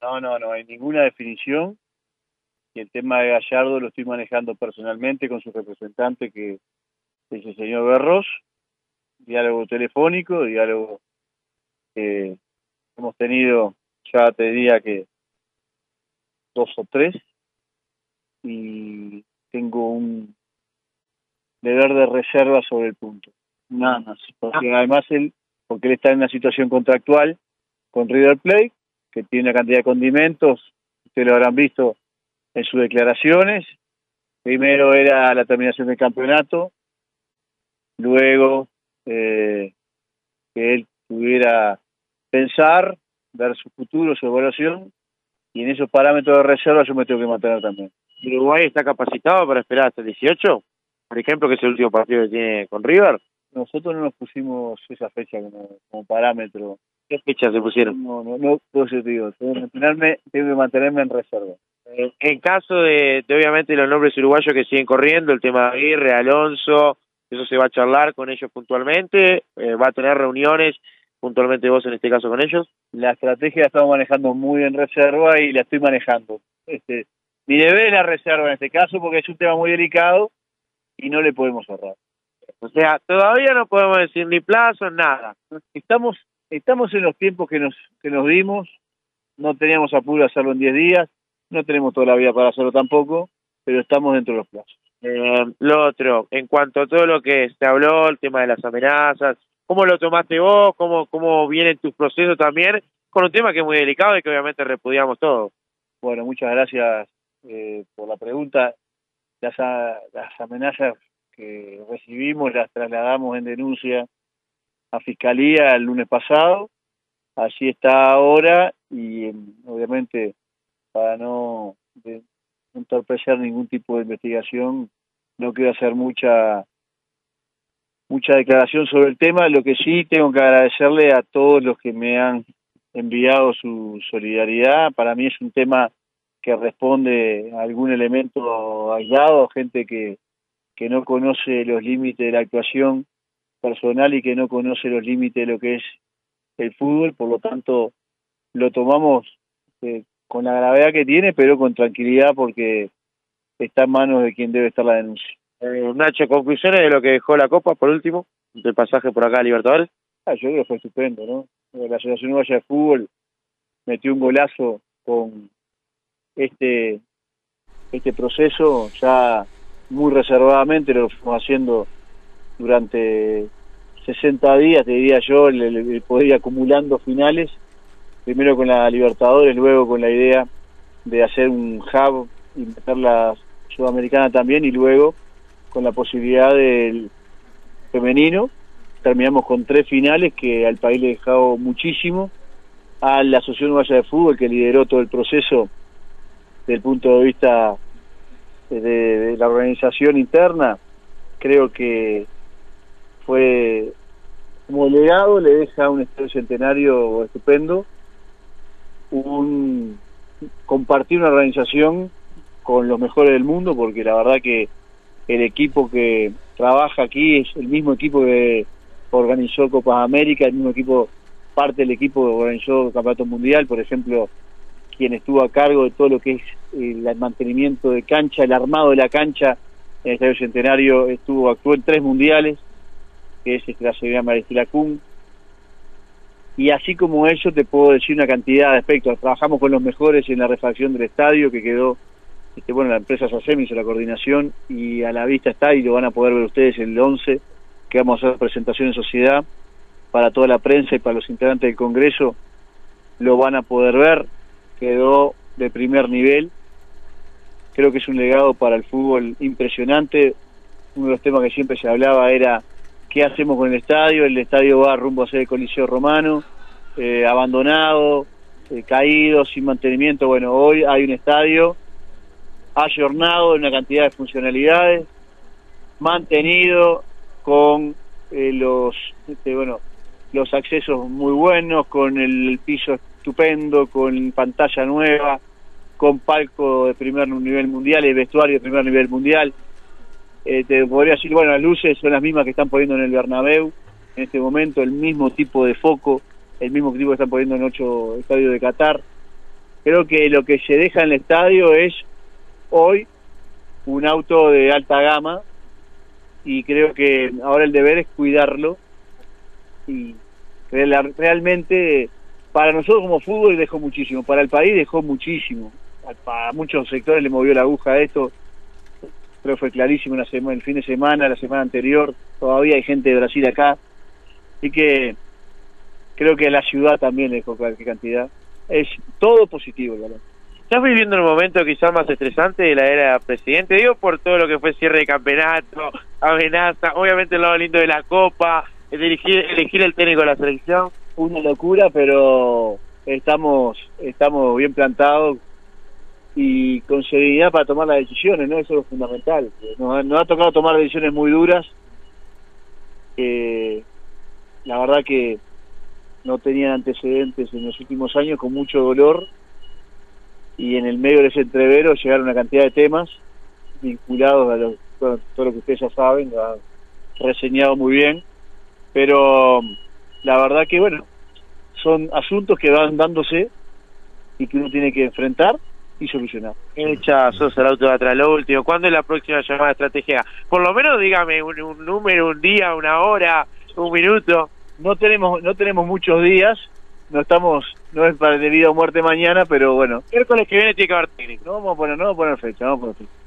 No, no, no hay ninguna definición. Y el tema de Gallardo lo estoy manejando personalmente con su representante, que es el señor Berros. Diálogo telefónico, diálogo que hemos tenido, ya te diría que dos o tres. Y tengo un deber de reserva sobre el punto. Nada más. Porque además él, porque él está en una situación contractual con River Plate, que tiene una cantidad de condimentos, ustedes lo habrán visto en sus declaraciones. Primero era la terminación del campeonato, luego eh, que él pudiera pensar, ver su futuro, su evaluación, y en esos parámetros de reserva yo me tengo que mantener también. ¿Uruguay está capacitado para esperar hasta el 18? Por ejemplo, que es el último partido que tiene con River. Nosotros no nos pusimos esa fecha como, parámetro. ¿Qué fecha se pusieron? No, no, no, yo digo, tengo que mantenerme, tengo que mantenerme en reserva. Eh, en caso de, obviamente, los nombres uruguayos que siguen corriendo, el tema de Aguirre, Alonso, eso se va a charlar con ellos puntualmente, eh, va a tener reuniones puntualmente vos en este caso con ellos. La estrategia la estamos manejando muy en reserva y la estoy manejando. Este, mi deber es la reserva en este caso porque es un tema muy delicado y no le podemos cerrar. O sea, todavía no podemos decir ni plazo, nada. Estamos estamos en los tiempos que nos que nos dimos, no teníamos apuro de hacerlo en 10 días, no tenemos toda la vida para hacerlo tampoco, pero estamos dentro de los plazos. Eh, lo otro, en cuanto a todo lo que se habló, el tema de las amenazas, ¿cómo lo tomaste vos? ¿Cómo, cómo vienen tus procesos también? Con un tema que es muy delicado y que obviamente repudiamos todos. Bueno, muchas gracias eh, por la pregunta. Las, las amenazas que recibimos las trasladamos en denuncia a Fiscalía el lunes pasado. Allí está ahora y em, obviamente para no entorpecer ningún tipo de investigación no quiero hacer mucha mucha declaración sobre el tema. Lo que sí tengo que agradecerle a todos los que me han enviado su solidaridad. Para mí es un tema que responde a algún elemento aislado, gente que, que no conoce los límites de la actuación personal y que no conoce los límites de lo que es el fútbol, por lo tanto lo tomamos eh, con la gravedad que tiene, pero con tranquilidad porque está en manos de quien debe estar la denuncia. Eh, Nacho, conclusiones de lo que dejó la Copa, por último, del pasaje por acá a Libertadores. Ah, yo creo que fue estupendo, ¿no? La Asociación Uruguaya de Fútbol metió un golazo con este este proceso ya muy reservadamente lo fuimos haciendo durante 60 días, te diría yo, el, el, poder ir acumulando finales, primero con la Libertadores, luego con la idea de hacer un hub y meter la Sudamericana también y luego con la posibilidad del femenino. Terminamos con tres finales que al país le dejado muchísimo. A la Asociación Uruguaya de Fútbol, que lideró todo el proceso desde el punto de vista de, la organización interna, creo que fue como legado, le deja un estadio centenario estupendo, un compartir una organización con los mejores del mundo, porque la verdad que el equipo que trabaja aquí es el mismo equipo que organizó Copa América, el mismo equipo, parte del equipo que organizó el Campeonato Mundial, por ejemplo, quien estuvo a cargo de todo lo que es el mantenimiento de cancha, el armado de la cancha en el Estadio Centenario, estuvo, actuó en tres mundiales, que es este, la señora Maristela Kuhn. Y así como eso te puedo decir una cantidad de aspectos. Trabajamos con los mejores en la refacción del estadio, que quedó este, bueno, la empresa SACEM hizo la coordinación y a la vista está y lo van a poder ver ustedes el 11, que vamos a hacer presentación en sociedad para toda la prensa y para los integrantes del Congreso, lo van a poder ver, quedó de primer nivel, creo que es un legado para el fútbol impresionante, uno de los temas que siempre se hablaba era qué hacemos con el estadio, el estadio va rumbo a ser el Coliseo Romano, eh, abandonado, eh, caído, sin mantenimiento, bueno, hoy hay un estadio ayornado en una cantidad de funcionalidades, mantenido con eh, los este, bueno los accesos muy buenos, con el piso estupendo, con pantalla nueva, con palco de primer nivel mundial y vestuario de primer nivel mundial. Eh, te podría decir, bueno, las luces son las mismas que están poniendo en el Bernabéu en este momento, el mismo tipo de foco, el mismo tipo que están poniendo en ocho estadios de Qatar creo que lo que se deja en el estadio es hoy un auto de alta gama y creo que ahora el deber es cuidarlo y realmente para nosotros como fútbol dejó muchísimo, para el país dejó muchísimo, para muchos sectores le movió la aguja a esto, creo que fue clarísimo la semana, el fin de semana, la semana anterior, todavía hay gente de Brasil acá, así que creo que la ciudad también dejó cualquier cantidad, es todo positivo el ¿Estás viviendo el momento quizás más estresante de la era presidente? Digo por todo lo que fue cierre de campeonato, amenaza, obviamente el lado lindo de la Copa, elegir, elegir el técnico de la selección. Una locura, pero estamos estamos bien plantados y con serenidad para tomar las decisiones, ¿no? Eso es fundamental. Nos, ha tocado tomar decisiones muy duras. la verdad que no tenían antecedentes en los últimos años con mucho dolor y en el medio de ese entrevero llegaron una cantidad de temas vinculados a todo, lo que ustedes ya saben, lo han reseñado muy bien, pero la verdad que bueno, son asuntos que van dándose y que uno tiene que enfrentar y solucionar. Hecha, sos el auto de atrás, lo último, ¿cuándo es la próxima llamada estratégica? Por lo menos dígame un, un número, un día, una hora, un minuto. No tenemos, no tenemos muchos días, no estamos, no es para de vida o muerte mañana, pero bueno. Miércoles que viene tiene que haber técnico. No vamos a poner, no vamos a poner fecha, vamos a poner fecha.